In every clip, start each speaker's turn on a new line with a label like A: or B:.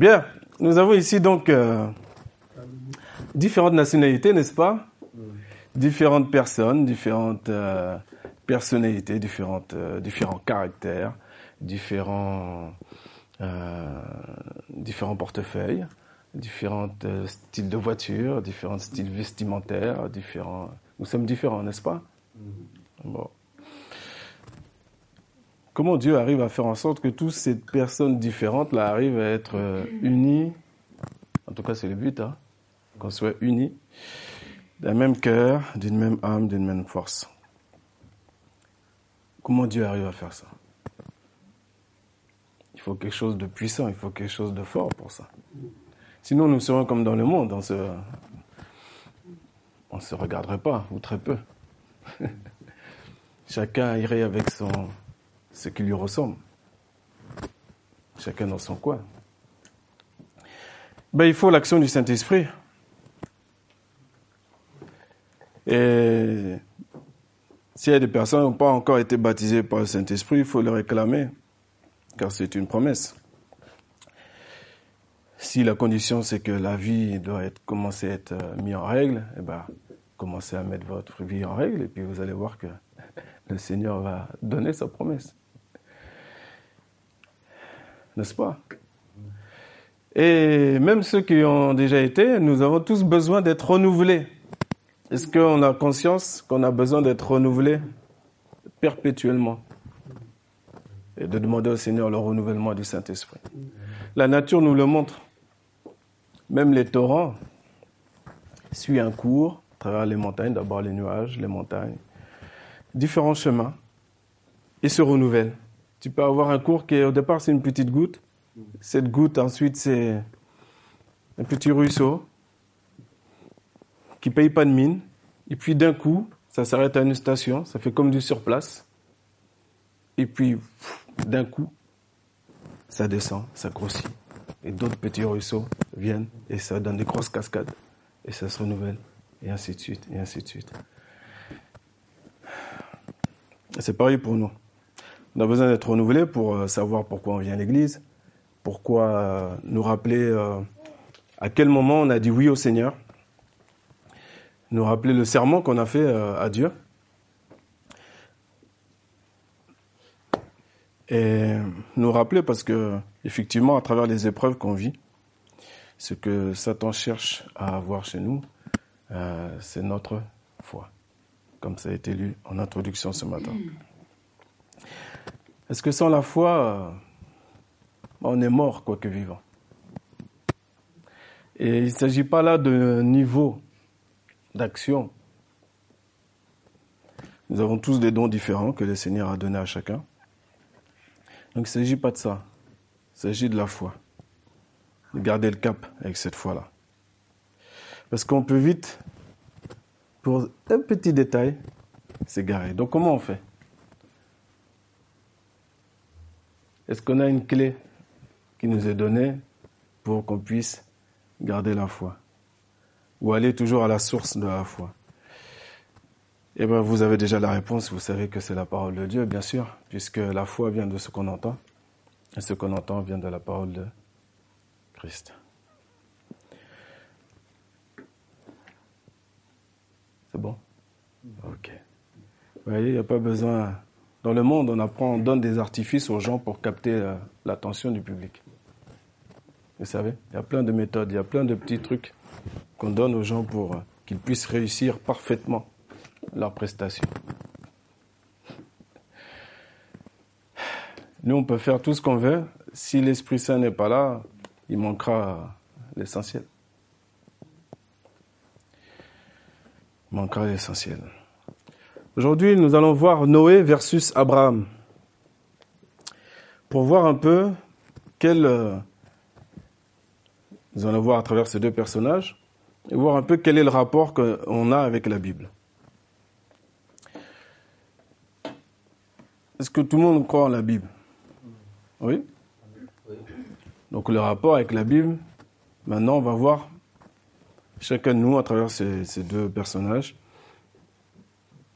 A: Bien, nous avons ici donc euh, différentes nationalités, n'est-ce pas? Différentes personnes, différentes euh, personnalités, différentes, euh, différents caractères, différents, différents portefeuilles, différents styles de voiture, différents styles vestimentaires, différents. Nous sommes différents, n'est-ce pas? Bon. Comment Dieu arrive à faire en sorte que toutes ces personnes différentes là arrivent à être euh, unies? En tout cas, c'est le but, hein, qu'on soit unis d'un même cœur, d'une même âme, d'une même force. Comment Dieu arrive à faire ça? Il faut quelque chose de puissant, il faut quelque chose de fort pour ça. Sinon, nous serions comme dans le monde, on se, on se regarderait pas, ou très peu. Chacun irait avec son, ce qui lui ressemble. Chacun dans son coin. Ben, il faut l'action du Saint-Esprit. Et s'il y a des personnes qui n'ont pas encore été baptisées par le Saint-Esprit, il faut le réclamer, car c'est une promesse. Si la condition c'est que la vie doit être, commencer à être euh, mise en règle, eh ben, commencez à mettre votre vie en règle et puis vous allez voir que le Seigneur va donner sa promesse n'est-ce pas? Et même ceux qui ont déjà été, nous avons tous besoin d'être renouvelés. Est-ce qu'on a conscience qu'on a besoin d'être renouvelés perpétuellement? Et de demander au Seigneur le renouvellement du Saint-Esprit La nature nous le montre. Même les torrents suivent un cours à travers les montagnes, d'abord les nuages, les montagnes, différents chemins, et se renouvellent. Tu peux avoir un cours qui, au départ, c'est une petite goutte. Cette goutte, ensuite, c'est un petit ruisseau qui paye pas de mine. Et puis, d'un coup, ça s'arrête à une station. Ça fait comme du surplace. Et puis, d'un coup, ça descend, ça grossit. Et d'autres petits ruisseaux viennent et ça donne des grosses cascades. Et ça se renouvelle. Et ainsi de suite, et ainsi de suite. C'est pareil pour nous. On a besoin d'être renouvelé pour euh, savoir pourquoi on vient à l'église, pourquoi euh, nous rappeler euh, à quel moment on a dit oui au Seigneur, nous rappeler le serment qu'on a fait à Dieu. Et nous rappeler parce que, effectivement, à travers les épreuves qu'on vit, ce que Satan cherche à avoir chez nous, c'est notre foi, comme ça a été lu en introduction ce matin. Est-ce que sans la foi, euh, on est mort, quoique vivant? Et il ne s'agit pas là de niveau d'action. Nous avons tous des dons différents que le Seigneur a donnés à chacun. Donc il ne s'agit pas de ça. Il s'agit de la foi. De garder le cap avec cette foi-là. Parce qu'on peut vite, pour un petit détail, s'égarer. Donc comment on fait? Est-ce qu'on a une clé qui nous est donnée pour qu'on puisse garder la foi Ou aller toujours à la source de la foi? Eh bien, vous avez déjà la réponse. Vous savez que c'est la parole de Dieu, bien sûr, puisque la foi vient de ce qu'on entend. Et ce qu'on entend vient de la parole de Christ. C'est bon? Ok. Vous voyez, il n'y a pas besoin dans le monde, on apprend, on donne des artifices aux gens pour capter euh, l'attention du public. Vous savez, il y a plein de méthodes, il y a plein de petits trucs qu'on donne aux gens pour euh, qu'ils puissent réussir parfaitement leur prestation. Nous, on peut faire tout ce qu'on veut. Si l'Esprit Saint n'est pas là, il manquera l'essentiel. Il manquera l'essentiel. Aujourd'hui, nous allons voir Noé versus Abraham. Pour voir un peu quel... Euh, nous allons voir à travers ces deux personnages, et voir un peu quel est le rapport qu'on a avec la Bible. Est-ce que tout le monde croit en la Bible? Oui? Donc le rapport avec la Bible, maintenant on va voir chacun de nous à travers ces deux personnages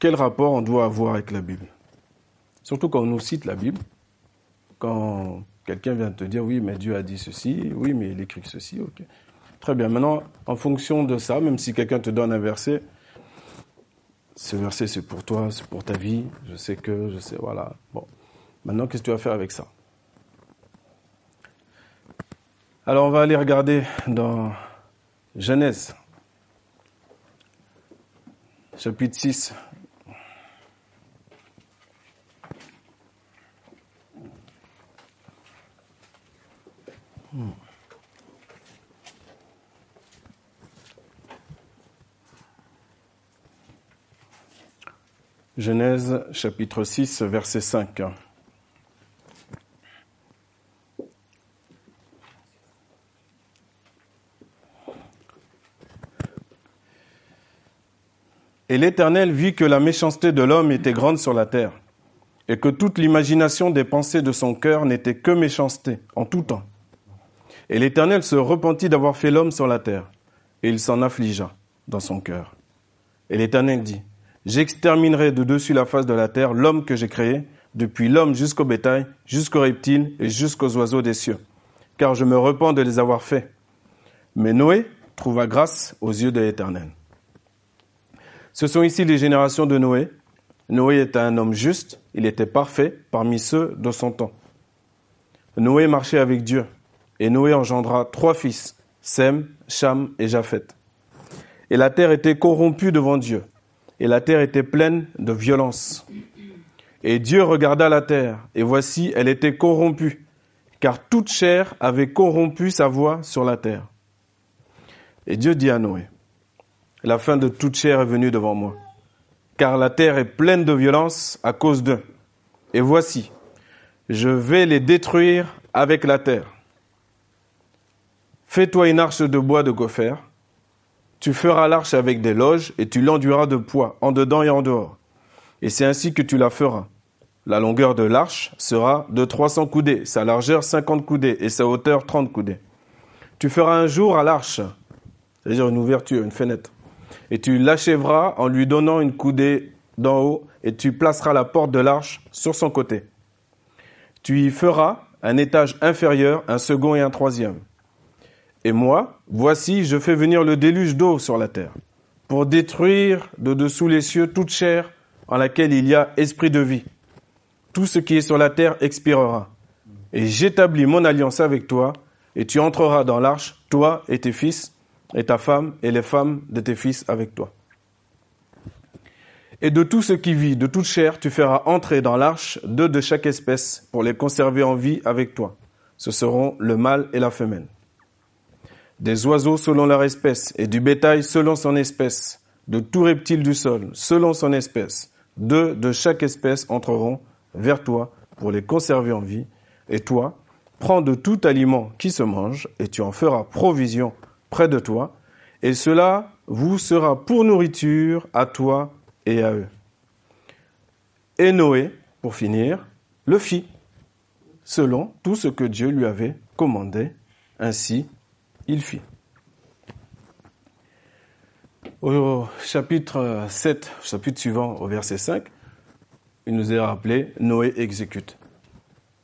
A: quel rapport on doit avoir avec la Bible? Surtout quand on nous cite la Bible, quand quelqu'un vient te dire, oui, mais Dieu a dit ceci, oui, mais il écrit ceci, ok. Très bien. Maintenant, en fonction de ça, même si quelqu'un te donne un verset, ce verset c'est pour toi, c'est pour ta vie, je sais que, je sais, voilà. Bon. Maintenant, qu'est-ce que tu vas faire avec ça? Alors, on va aller regarder dans Genèse, chapitre 6. Genèse chapitre 6 verset 5. Et l'Éternel vit que la méchanceté de l'homme était grande sur la terre, et que toute l'imagination des pensées de son cœur n'était que méchanceté en tout temps. Et l'Éternel se repentit d'avoir fait l'homme sur la terre, et il s'en affligea dans son cœur. Et l'Éternel dit, J'exterminerai de dessus la face de la terre l'homme que j'ai créé, depuis l'homme jusqu'au bétail, jusqu'aux reptiles et jusqu'aux oiseaux des cieux, car je me repens de les avoir faits. Mais Noé trouva grâce aux yeux de l'Éternel. Ce sont ici les générations de Noé. Noé était un homme juste, il était parfait parmi ceux de son temps. Noé marchait avec Dieu, et Noé engendra trois fils, Sem, Cham et Japheth. Et la terre était corrompue devant Dieu, et la terre était pleine de violence. Et Dieu regarda la terre, et voici, elle était corrompue, car toute chair avait corrompu sa voix sur la terre. Et Dieu dit à Noé, la fin de toute chair est venue devant moi, car la terre est pleine de violence à cause d'eux. Et voici, je vais les détruire avec la terre. Fais-toi une arche de bois de gopher, tu feras l'arche avec des loges et tu l'enduiras de poids, en dedans et en dehors. Et c'est ainsi que tu la feras. La longueur de l'arche sera de 300 coudées, sa largeur 50 coudées et sa hauteur 30 coudées. Tu feras un jour à l'arche, c'est-à-dire une ouverture, une fenêtre, et tu l'achèveras en lui donnant une coudée d'en haut, et tu placeras la porte de l'arche sur son côté. Tu y feras un étage inférieur, un second et un troisième. Et moi, voici, je fais venir le déluge d'eau sur la terre, pour détruire de dessous les cieux toute chair en laquelle il y a esprit de vie. Tout ce qui est sur la terre expirera. Et j'établis mon alliance avec toi, et tu entreras dans l'arche, toi et tes fils, et ta femme, et les femmes de tes fils avec toi. Et de tout ce qui vit, de toute chair, tu feras entrer dans l'arche deux de chaque espèce, pour les conserver en vie avec toi. Ce seront le mâle et la femelle des oiseaux selon leur espèce, et du bétail selon son espèce, de tout reptile du sol selon son espèce. Deux de chaque espèce entreront vers toi pour les conserver en vie, et toi, prends de tout aliment qui se mange, et tu en feras provision près de toi, et cela vous sera pour nourriture à toi et à eux. Et Noé, pour finir, le fit, selon tout ce que Dieu lui avait commandé. Ainsi il fit. Au chapitre 7, chapitre suivant, au verset 5, il nous est rappelé, Noé exécute.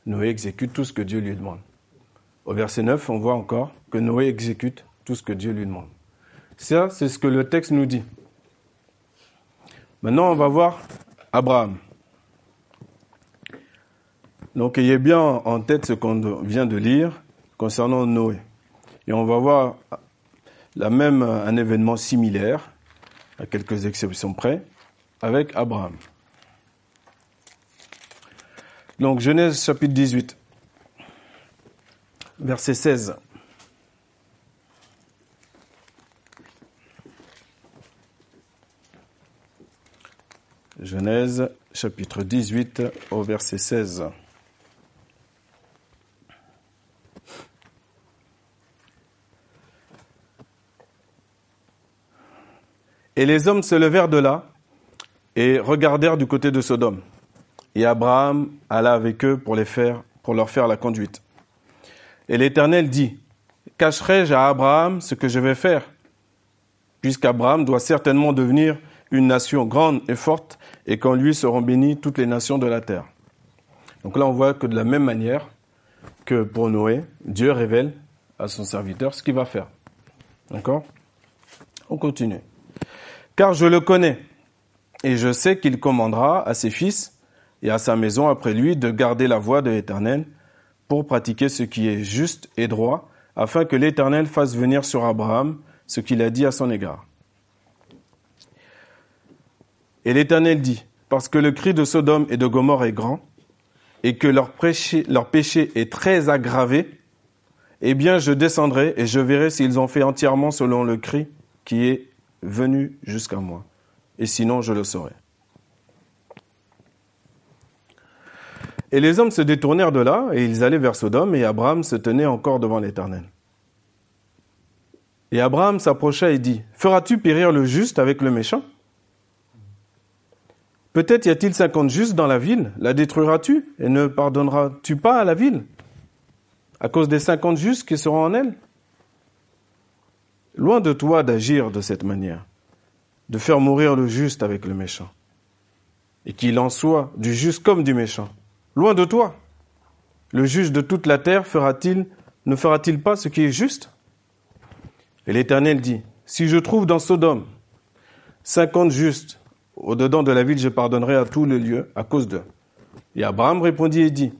A: Noé exécute tout ce que Dieu lui demande. Au verset 9, on voit encore que Noé exécute tout ce que Dieu lui demande. Ça, c'est ce que le texte nous dit. Maintenant, on va voir Abraham. Donc, ayez bien en tête ce qu'on vient de lire concernant Noé. Et on va voir la même, un événement similaire, à quelques exceptions près, avec Abraham. Donc Genèse chapitre 18, verset 16. Genèse chapitre 18 au verset 16. Et les hommes se levèrent de là et regardèrent du côté de Sodome. Et Abraham alla avec eux pour les faire, pour leur faire la conduite. Et l'Éternel dit, cacherai-je à Abraham ce que je vais faire? Puisqu'Abraham doit certainement devenir une nation grande et forte, et qu'en lui seront bénies toutes les nations de la terre. Donc là, on voit que de la même manière, que pour Noé, Dieu révèle à son serviteur ce qu'il va faire. D'accord? On continue. Car je le connais, et je sais qu'il commandera à ses fils et à sa maison après lui de garder la voie de l'Éternel pour pratiquer ce qui est juste et droit, afin que l'Éternel fasse venir sur Abraham ce qu'il a dit à son égard. Et l'Éternel dit, parce que le cri de Sodome et de Gomorre est grand, et que leur péché, leur péché est très aggravé, eh bien je descendrai et je verrai s'ils ont fait entièrement selon le cri qui est venu jusqu'à moi. Et sinon, je le saurai. Et les hommes se détournèrent de là, et ils allaient vers Sodome, et Abraham se tenait encore devant l'Éternel. Et Abraham s'approcha et dit, Feras-tu périr le juste avec le méchant Peut-être y a-t-il cinquante justes dans la ville, la détruiras-tu et ne pardonneras-tu pas à la ville? À cause des cinquante justes qui seront en elle? Loin de toi d'agir de cette manière, de faire mourir le juste avec le méchant, et qu'il en soit du juste comme du méchant. Loin de toi. Le juge de toute la terre fera-t-il, ne fera-t-il pas ce qui est juste? Et l'Éternel dit, si je trouve dans Sodome cinquante justes, au-dedans de la ville, je pardonnerai à tous les lieux à cause d'eux. Et Abraham répondit et dit,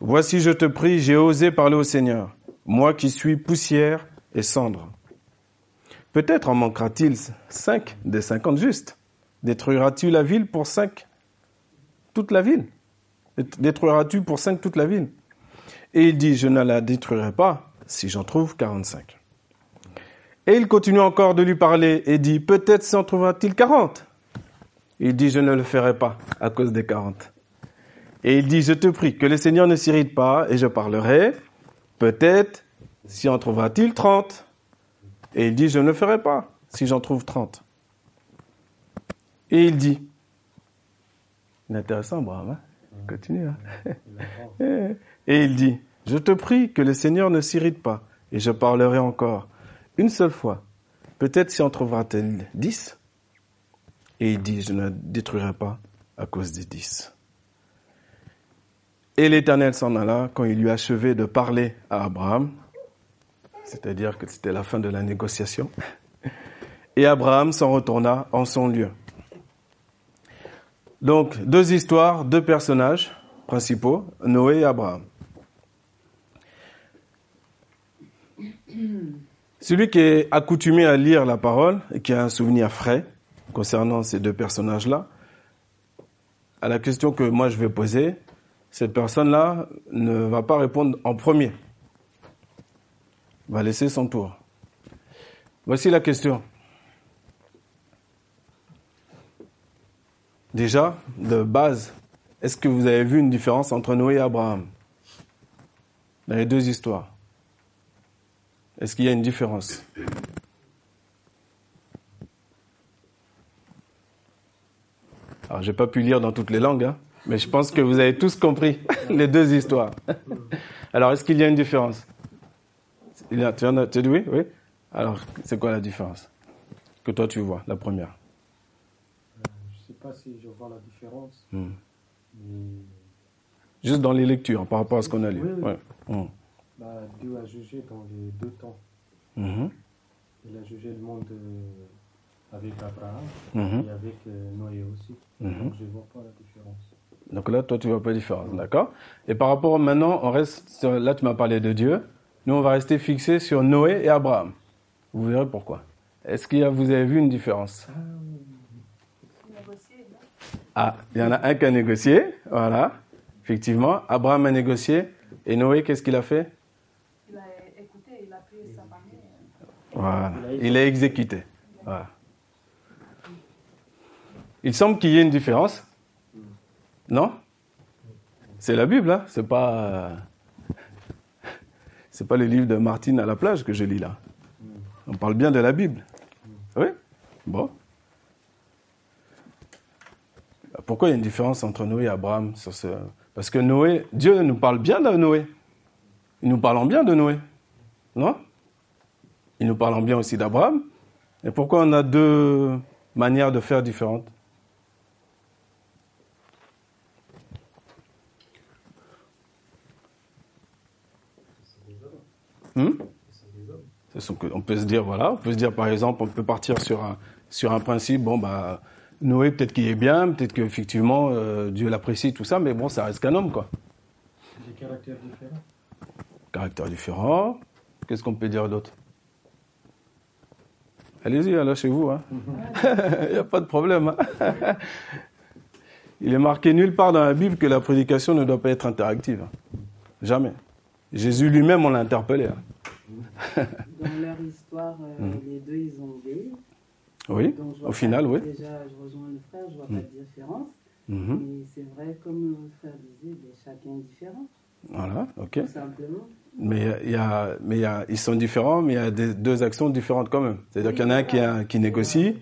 A: Voici, je te prie, j'ai osé parler au Seigneur, moi qui suis poussière et cendre. Peut-être en manquera-t-il cinq des cinquante justes. Détruiras-tu la ville pour cinq? Toute la ville Détruiras-tu pour cinq toute la ville? Et il dit, je ne la détruirai pas si j'en trouve quarante-cinq. Et il continue encore de lui parler et dit, peut-être s'en trouvera-t-il quarante? Il dit, je ne le ferai pas à cause des quarante. Et il dit, je te prie que le Seigneur ne s'irrite pas et je parlerai. Peut-être s'y en trouvera-t-il trente. Et il dit, je ne le ferai pas si j'en trouve trente. Et il dit, intéressant, bravo, hein continue. Hein et il dit, je te prie que le Seigneur ne s'irrite pas et je parlerai encore une seule fois. Peut-être s'y en trouvera-t-il dix. Et il dit, je ne détruirai pas à cause des dix. Et l'Éternel s'en alla quand il lui achevait de parler à Abraham, c'est-à-dire que c'était la fin de la négociation. Et Abraham s'en retourna en son lieu. Donc, deux histoires, deux personnages principaux, Noé et Abraham. Celui qui est accoutumé à lire la parole et qui a un souvenir frais concernant ces deux personnages-là, à la question que moi je vais poser, cette personne-là ne va pas répondre en premier, va laisser son tour. Voici la question. Déjà, de base, est-ce que vous avez vu une différence entre Noé et Abraham dans les deux histoires? Est-ce qu'il y a une différence? Alors, j'ai pas pu lire dans toutes les langues, hein, mais je pense que vous avez tous compris les deux histoires. Alors, est-ce qu'il y a une différence? Il a, tu, as, tu oui, oui Alors, c'est quoi la différence que toi tu vois, la première?
B: Si je vois la différence.
A: Hmm. Juste dans les lectures, par rapport à ce qu'on a lu.
B: Hmm. Bah, Dieu a jugé dans les deux temps.
A: Hmm.
B: Il a jugé le monde euh, avec Abraham et avec euh, Noé aussi. Donc je ne vois pas la différence.
A: Donc là, toi, tu ne vois pas la différence, d'accord? Et par rapport maintenant, on reste là, tu m'as parlé de Dieu. Nous, on va rester fixé sur Noé et Abraham. Vous verrez pourquoi. Est-ce que vous avez vu une différence? Ah, ah, il y en a un qui a négocié, voilà, effectivement. Abraham a négocié. Et Noé, qu'est-ce qu'il a fait?
C: Il a écouté, il a pris sa famille.
A: Voilà, il a exécuté. Voilà. Il semble qu'il y ait une différence. Non? C'est la Bible, hein C'est pas. C'est pas le livre de Martine à la plage que je lis là. On parle bien de la Bible. Oui? Bon. Pourquoi il y a une différence entre Noé et Abraham sur ce... Parce que Noé, Dieu nous parle bien de Noé. Il nous parle bien de Noé. Non? Il nous parle bien aussi d'Abraham. Et pourquoi on a deux manières de faire différentes? On peut se dire, voilà, on peut se dire, par exemple, on peut partir sur un, sur un principe, bon, bah, Noé, peut-être qu'il est bien, peut-être qu'effectivement, euh, Dieu l'apprécie, tout ça, mais bon, ça reste qu'un homme, quoi.
B: Des caractères différents.
A: Caractères différents. Qu'est-ce qu'on peut dire d'autre? Allez-y, là, chez vous. Hein. Il n'y a pas de problème. Hein. Il est marqué nulle part dans la Bible que la prédication ne doit pas être interactive. Jamais. Jésus lui-même, on l'a interpellé.
D: Hein. Dans leur histoire, euh, mhm. les deux, ils ont obéi.
A: Oui, au final, oui.
D: Déjà, je rejoins le frère, je vois pas de mhm. différence. Mhm. Mais c'est vrai, comme le frère disait, chacun est différent.
A: Voilà, ok.
D: Tout simplement.
A: Mais, il y a, mais il y a, ils sont différents, mais il y a des, deux actions différentes quand même. C'est-à-dire qu'il y en a un qui, a, qui négocie,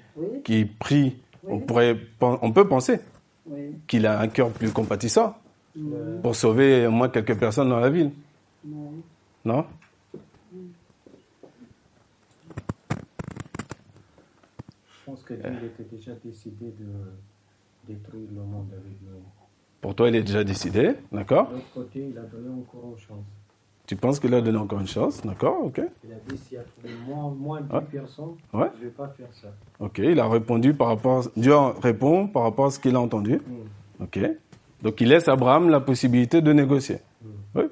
A: qui prie. On, pourrait, on peut penser qu'il a un cœur plus compatissant pour sauver au moins quelques personnes dans la ville. Non?
B: Pense que Dieu était déjà décidé de détruire le monde avec nous.
A: Pour toi, il est déjà décidé, d'accord?
B: De l'autre côté, il a donné encore une chance.
A: Tu penses qu'il a donné encore une chance, d'accord, ok.
B: Il a dit s'il y a trouvé moins, moins de personnes, je ne vais pas faire ça.
A: Ok, il a répondu par rapport, Dieu répond par rapport à ce qu'il a entendu. Mm. Ok. Donc il laisse Abraham la possibilité de négocier. Mm. Oui.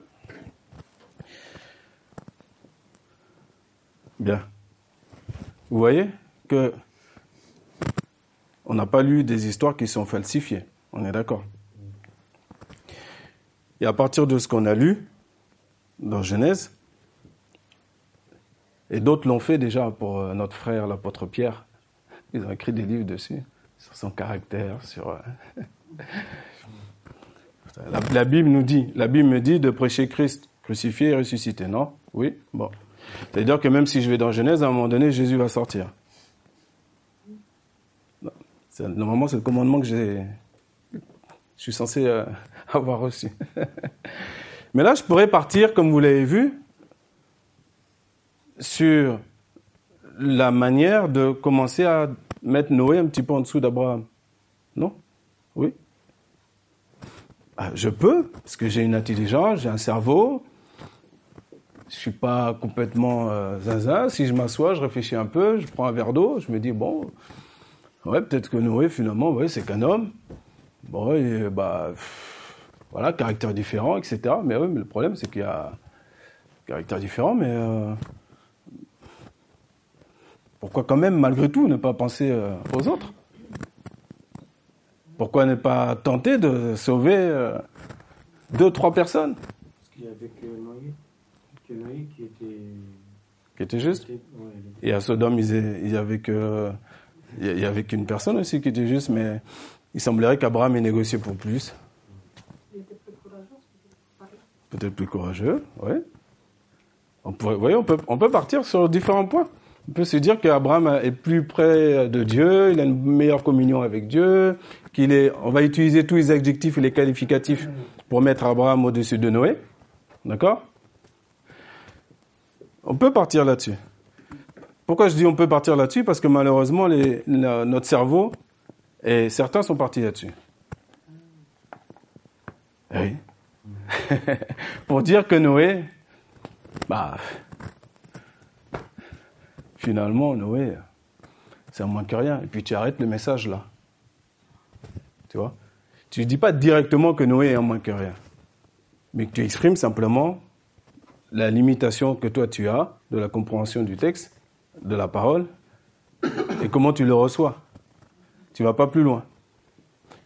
A: Bien. Vous voyez que on n'a pas lu des histoires qui sont falsifiées. On est d'accord. Et à partir de ce qu'on a lu dans Genèse, et d'autres l'ont fait déjà pour euh, notre frère l'apôtre Pierre, ils ont écrit des livres dessus, sur son caractère, sur... Euh, la, Bible nous dit, la Bible me dit de prêcher Christ crucifié et ressuscité, non? Oui? Bon. C'est-à-dire que même si je vais dans Genèse, à un moment donné, Jésus va sortir. Normalement, c'est le commandement que j'ai, je suis censé euh, avoir reçu. Mais là, je pourrais partir, comme vous l'avez vu, sur la manière de commencer à mettre Noé un petit peu en dessous d'Abraham. Non? Oui? Ah, Je peux, parce que j'ai une intelligence, j'ai un cerveau. Je suis pas complètement euh, zinzin. Si je m'assois, je réfléchis un peu, je prends un verre d'eau, je me dis, bon, Ouais, peut-être que Noé, finalement, ouais, c'est qu'un homme. Bon, et, bah, voilà, caractère différent, etc. Mais oui, mais le problème, c'est qu'il y a caractère différent, mais euh, pourquoi quand même, malgré tout, ne pas penser euh, aux autres? Pourquoi ne pas tenter de sauver euh, deux, trois personnes?
B: Parce qu'il y avait que Noé, que Noé qui était...
A: Qui était juste Et à Sodome, il y avait que il y avait qu'une personne aussi qui était juste, mais il semblerait qu'Abraham ait négocié pour plus.
C: Il était plus courageux.
A: Peut-être plus courageux, oui. On, pourrait, on, peut, on peut partir sur différents points. On peut se dire qu'Abraham est plus près de Dieu, il a une meilleure communion avec Dieu, qu'il est, on va utiliser tous les adjectifs et les qualificatifs pour mettre Abraham au-dessus de Noé. D'accord? On peut partir là-dessus. Pourquoi je dis on peut partir là-dessus? Parce que malheureusement, notre cerveau, et certains sont partis là-dessus. Oui. Pour dire que Noé, bah, finalement, Noé, ça moins que rien. Et puis tu arrêtes le message là. Tu vois? Tu ne dis pas directement que Noé est un moins que rien. Mais que tu exprimes simplement la limitation que toi tu as de la compréhension du texte de la parole et comment tu le reçois. Tu vas pas plus loin.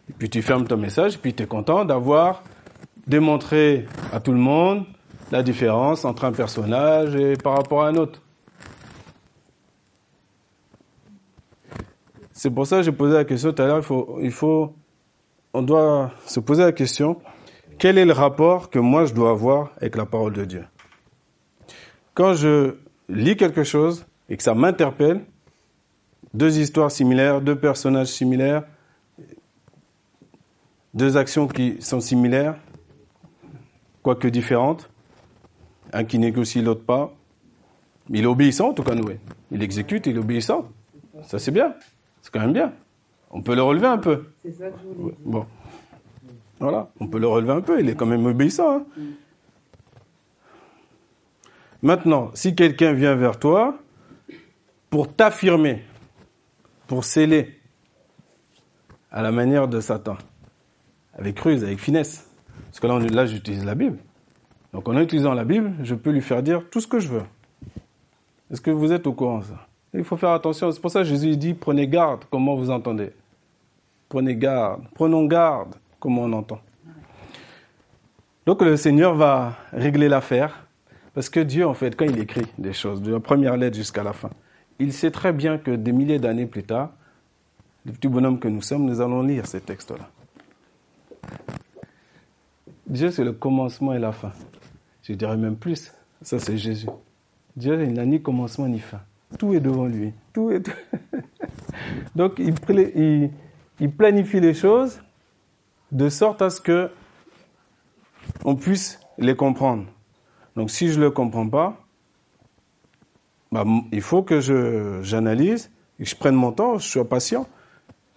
A: Et puis tu fermes ton message, puis tu es content d'avoir démontré à tout le monde la différence entre un personnage et par rapport à un autre. C'est pour ça que j'ai posé la question tout à l'heure, il faut, il faut, on doit se poser la question, quel est le rapport que moi je dois avoir avec la parole de Dieu? Quand je lis quelque chose, et que ça m'interpelle, deux histoires similaires, deux personnages similaires, deux actions qui sont similaires, quoique différentes, un qui négocie, l'autre pas. Il est obéissant en tout cas, Noé. Il exécute, il est obéissant. Ça c'est bien. C'est quand même bien. On peut le relever un peu.
D: C'est ça que je voulais dire.
A: Bon. Voilà, on peut le relever un peu. Il est quand même obéissant. Hein. Maintenant, si quelqu'un vient vers toi pour t'affirmer, pour sceller, à la manière de Satan, avec ruse, avec finesse, parce que là, j'utilise la Bible. Donc en utilisant la Bible, je peux lui faire dire tout ce que je veux. Est-ce que vous êtes au courant ça? Il faut faire attention. C'est pour ça que Jésus dit prenez garde comment vous entendez. Prenez garde. Prenons garde comment on entend. Donc le Seigneur va régler l'affaire parce que Dieu, en fait, quand il écrit des choses, de la première lettre jusqu'à la fin, il sait très bien que des milliers d'années plus tard, les petits bonhommes que nous sommes, nous allons lire ces textes-là. Dieu, c'est le commencement et la fin. Je dirais même plus. Ça, c'est Jésus. Dieu, il n'a ni commencement ni fin. Tout est devant lui. Tout est. Donc, il, il planifie les choses de sorte à ce que on puisse les comprendre. Donc si je ne le comprends pas, bah, il faut que je, j'analyse, que je prenne mon temps, je sois patient.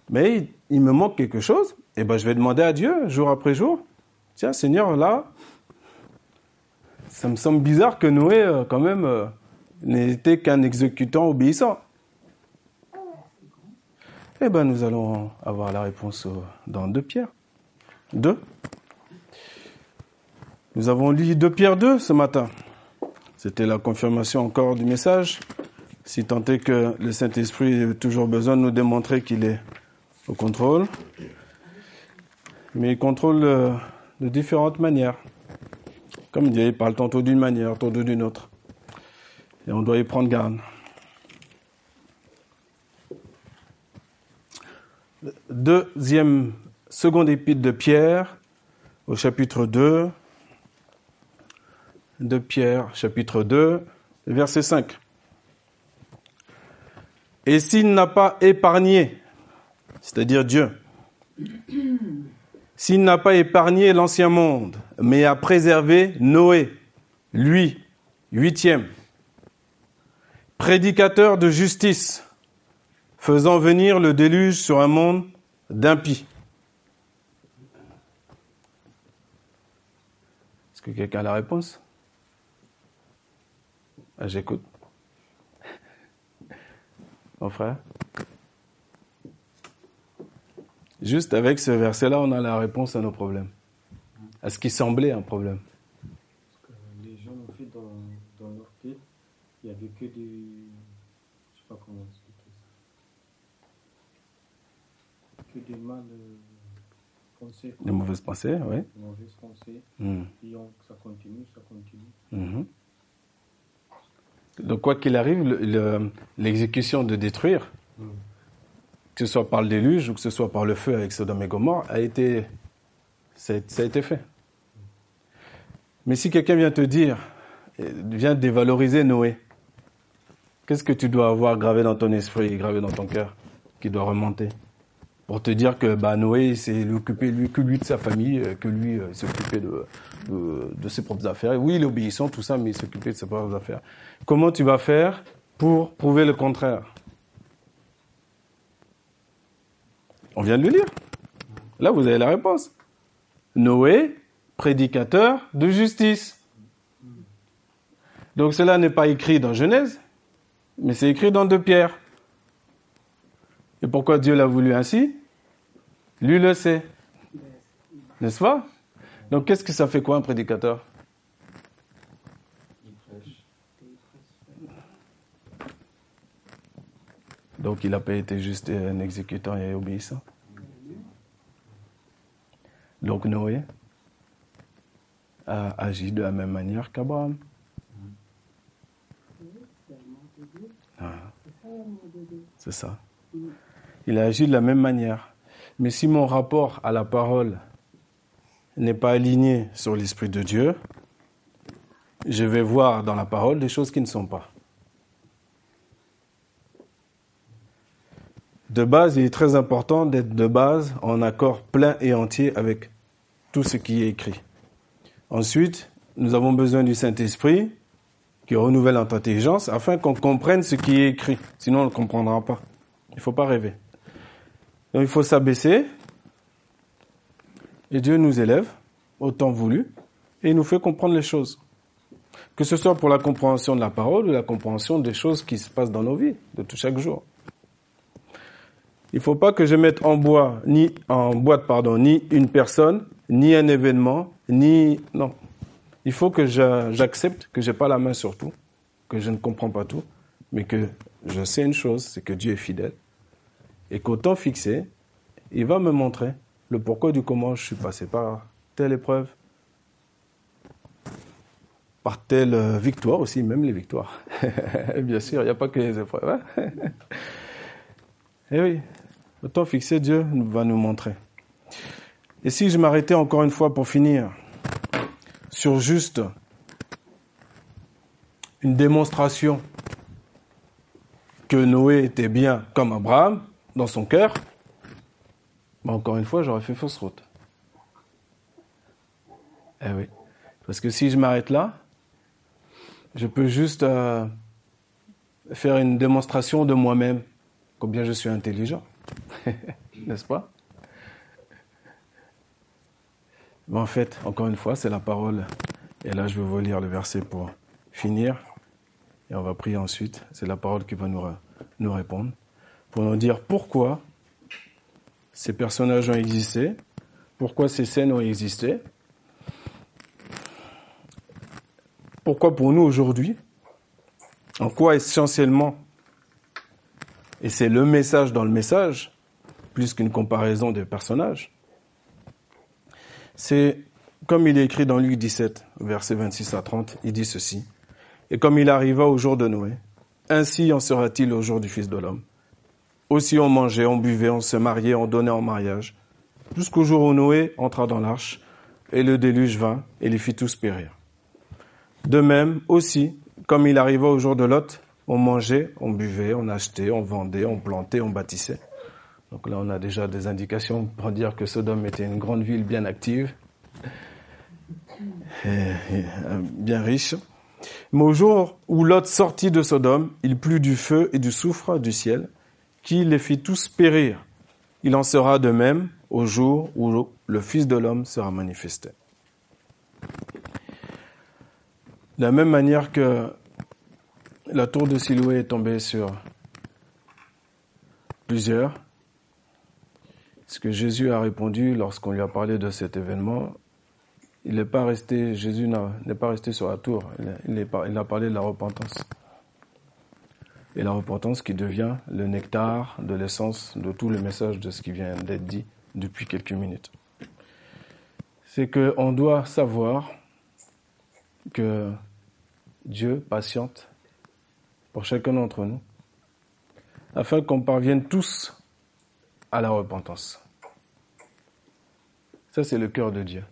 A: Mais il, me manque quelque chose, et ben je vais demander à Dieu jour après jour. Tiens, Seigneur, là, ça me semble bizarre que Noé, euh, quand même, euh, n'était qu'un exécutant obéissant. Eh ben, nous allons avoir la réponse dans deux pierres. Deux. Nous avons lu 2 Pierre 2 ce matin. C'était la confirmation encore du message. Si tant est que le Saint-Esprit a toujours besoin de nous démontrer qu'il est au contrôle. Mais il contrôle euh, de différentes manières. Comme dit, il parle tantôt d'une manière, tantôt d'une autre. Et on doit y prendre garde. Deuxième, seconde épître de Pierre, au chapitre 2, de Pierre, chapitre 2, verset 5. Et s'il n'a pas épargné, c'est-à-dire Dieu, s'il n'a pas épargné l'ancien monde, mais a préservé Noé, lui, huitième, prédicateur de justice, faisant venir le déluge sur un monde d'impies. Est-ce que quelqu'un a la réponse? J'écoute. Mon frère? Juste avec ce verset-là, on a la réponse à nos problèmes. À ce qui semblait un problème.
B: Parce que les gens ont fait dans, dans leur tête, il n'y avait que des. Je ne sais pas comment expliquer ça. Que des mal pensées.
A: Des mauvaises pensées, oui.
B: Des mauvaises pensées. Mm. Et ça continue, ça continue. Mm-hmm.
A: Donc quoi qu'il arrive, l'exécution de détruire, que ce soit par le déluge ou que ce soit par le feu avec Sodome et Gomorre, a été, ça a été fait. Mais si quelqu'un vient te dire, vient dévaloriser Noé, qu'est-ce que tu dois avoir gravé dans ton esprit, gravé dans ton cœur, qui doit remonter pour te dire que bah, Noé s'est occupé lui, que lui de sa famille, euh, que lui euh, s'occupait de, de, ses propres affaires. Oui, il est obéissant, tout ça, mais il s'occupait de ses propres affaires. Comment tu vas faire pour prouver le contraire? On vient de le lire. Là, vous avez la réponse. Noé, prédicateur de justice. Donc cela n'est pas écrit dans Genèse, mais c'est écrit dans deux pierres. Et pourquoi Dieu l'a voulu ainsi? Lui le sait. N'est-ce pas? Donc qu'est-ce que ça fait quoi un prédicateur? Donc il n'a pas été juste un exécutant et obéissant? Donc Noé a agi de la même manière qu'Abraham. Ah. C'est ça. Il a agi de la même manière. Mais si mon rapport à la parole n'est pas aligné sur l'Esprit de Dieu, je vais voir dans la parole des choses qui ne sont pas. De base, il est très important d'être de base en accord plein et entier avec tout ce qui est écrit. Ensuite, nous avons besoin du Saint-Esprit qui renouvelle notre intelligence afin qu'on comprenne ce qui est écrit. Sinon, on ne comprendra pas. Il ne faut pas rêver. Donc il faut s'abaisser. Et Dieu nous élève, autant voulu, et il nous fait comprendre les choses. Que ce soit pour la compréhension de la parole ou la compréhension des choses qui se passent dans nos vies de tout chaque jour. Il ne faut pas que je mette en bois, ni en boîte, pardon, ni une personne, ni un événement, ni non. Il faut que j'accepte que j'ai pas la main sur tout, que je ne comprends pas tout, mais que je sais une chose, c'est que Dieu est fidèle et qu'au temps fixé, il va me montrer le pourquoi du comment je suis passé par telle épreuve, par telle euh, victoire aussi, même les victoires. Bien sûr, il n'y a pas que les épreuves. Hein eh oui, au temps fixé, Dieu va nous montrer. Et si je m'arrêtais encore une fois pour finir sur juste une démonstration que Noé était bien comme Abraham dans son cœur, encore une fois, j'aurais fait fausse route. Eh oui. Parce que si je m'arrête là, je peux juste euh, faire une démonstration de moi-même, combien je suis intelligent. N'est-ce pas? En fait, encore une fois, c'est la parole. Et là, je vais vous lire le verset pour finir. Et on va prier ensuite. C'est la parole qui va nous répondre. Pour nous dire pourquoi ces personnages ont existé, pourquoi ces scènes ont existé, pourquoi pour nous aujourd'hui, en quoi essentiellement, et c'est le message dans le message, plus qu'une comparaison des personnages, c'est comme il est écrit dans Luc 17, versets 26 à 30, il dit ceci. Et comme il arriva au jour de Noé, ainsi en sera-t-il au jour du Fils de l'homme. Aussi on mangeait, on buvait, on se mariait, on donnait en mariage, jusqu'au jour où Noé entra dans l'arche, et le déluge vint et les fit tous périr. De même aussi, comme il arriva au jour de Lot, on mangeait, on buvait, on achetait, on vendait, on plantait, on bâtissait. Donc là, on a déjà des indications pour dire que Sodome était une grande ville bien active, euh, bien riche. Mais au jour où Lot sortit de Sodome, il plut du feu et du soufre du ciel, qui les fit tous périr. Il en sera de même au jour où le Fils de l'homme sera manifesté. De la même manière que la tour de Siloué est tombée sur plusieurs, ce que Jésus a répondu lorsqu'on lui a parlé de cet événement, il n'est pas resté, Jésus n'est pas resté sur la tour, il, il a parlé de la repentance et la repentance qui devient le nectar de l'essence de tout le message de ce qui vient d'être dit depuis quelques minutes. C'est qu'on doit savoir que Dieu patiente pour chacun d'entre nous afin qu'on parvienne tous à la repentance. Ça, c'est le cœur de Dieu.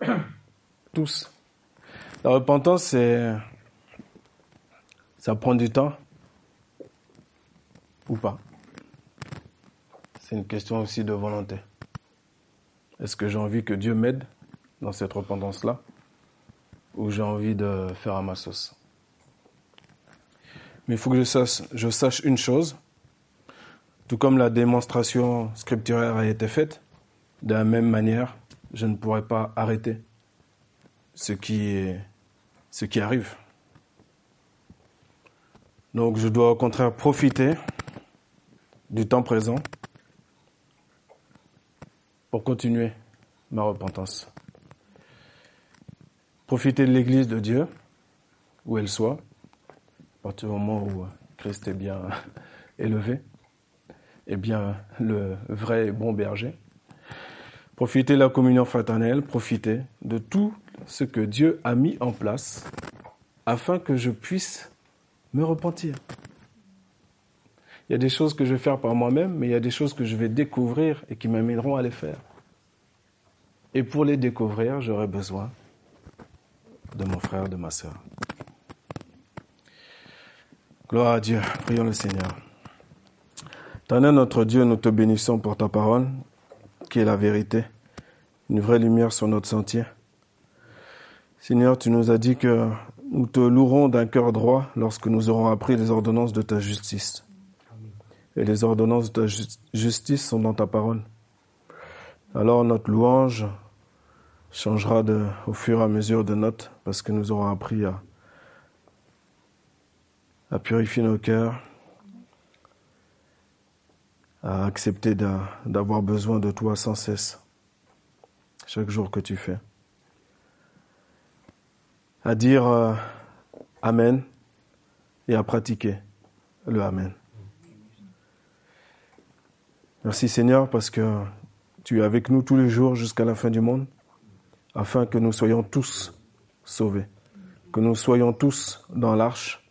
A: Tous. La repentance, c'est ça prend du temps ou pas? C'est une question aussi de volonté. Est-ce que j'ai envie que Dieu m'aide dans cette repentance-là ou j'ai envie de faire à ma sauce? Mais il faut que je sache, une chose, tout comme la démonstration scripturaire a été faite, de la même manière, je ne pourrai pas arrêter ce qui arrive. Donc je dois au contraire profiter du temps présent pour continuer ma repentance. Profiter de l'Église de Dieu, où elle soit, à partir du moment où Christ est bien élevé, et bien le vrai et bon berger. Profiter de la communion fraternelle, profiter de tout ce que Dieu a mis en place afin que je puisse me repentir. Il y a des choses que je vais faire par moi-même, mais il y a des choses que je vais découvrir et qui m'amèneront à les faire. Et pour les découvrir, j'aurai besoin de mon frère, de ma sœur. Gloire à Dieu. Prions le Seigneur. Éternel notre Dieu, nous te bénissons pour ta parole, qui est la vérité, une vraie lumière sur notre sentier. Seigneur, tu nous as dit que nous te louerons d'un cœur droit lorsque nous aurons appris les ordonnances de ta justice. Et les ordonnances de ta justice sont dans ta parole. Alors notre louange changera au fur et à mesure de notes parce que nous aurons appris à purifier nos cœurs, à accepter d'avoir besoin de toi sans cesse, chaque jour que tu fais, à dire euh, Amen et à pratiquer le Amen. Merci Seigneur parce que tu es avec nous tous les jours jusqu'à la fin du monde, afin que nous soyons tous sauvés, que nous soyons tous dans l'arche,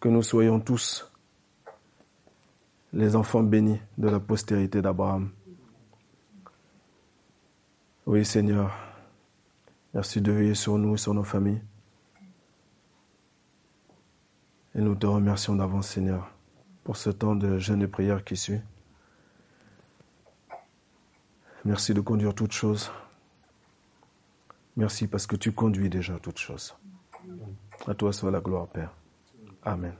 A: que nous soyons tous les enfants bénis de la postérité d'Abraham. Oui Seigneur, merci de veiller sur nous et sur nos familles. Et nous te remercions d'avance Seigneur pour ce temps de jeûne et prière qui suit. Merci de conduire toutes choses. Merci parce que tu conduis déjà toutes choses. À toi soit la gloire, Père. Amen.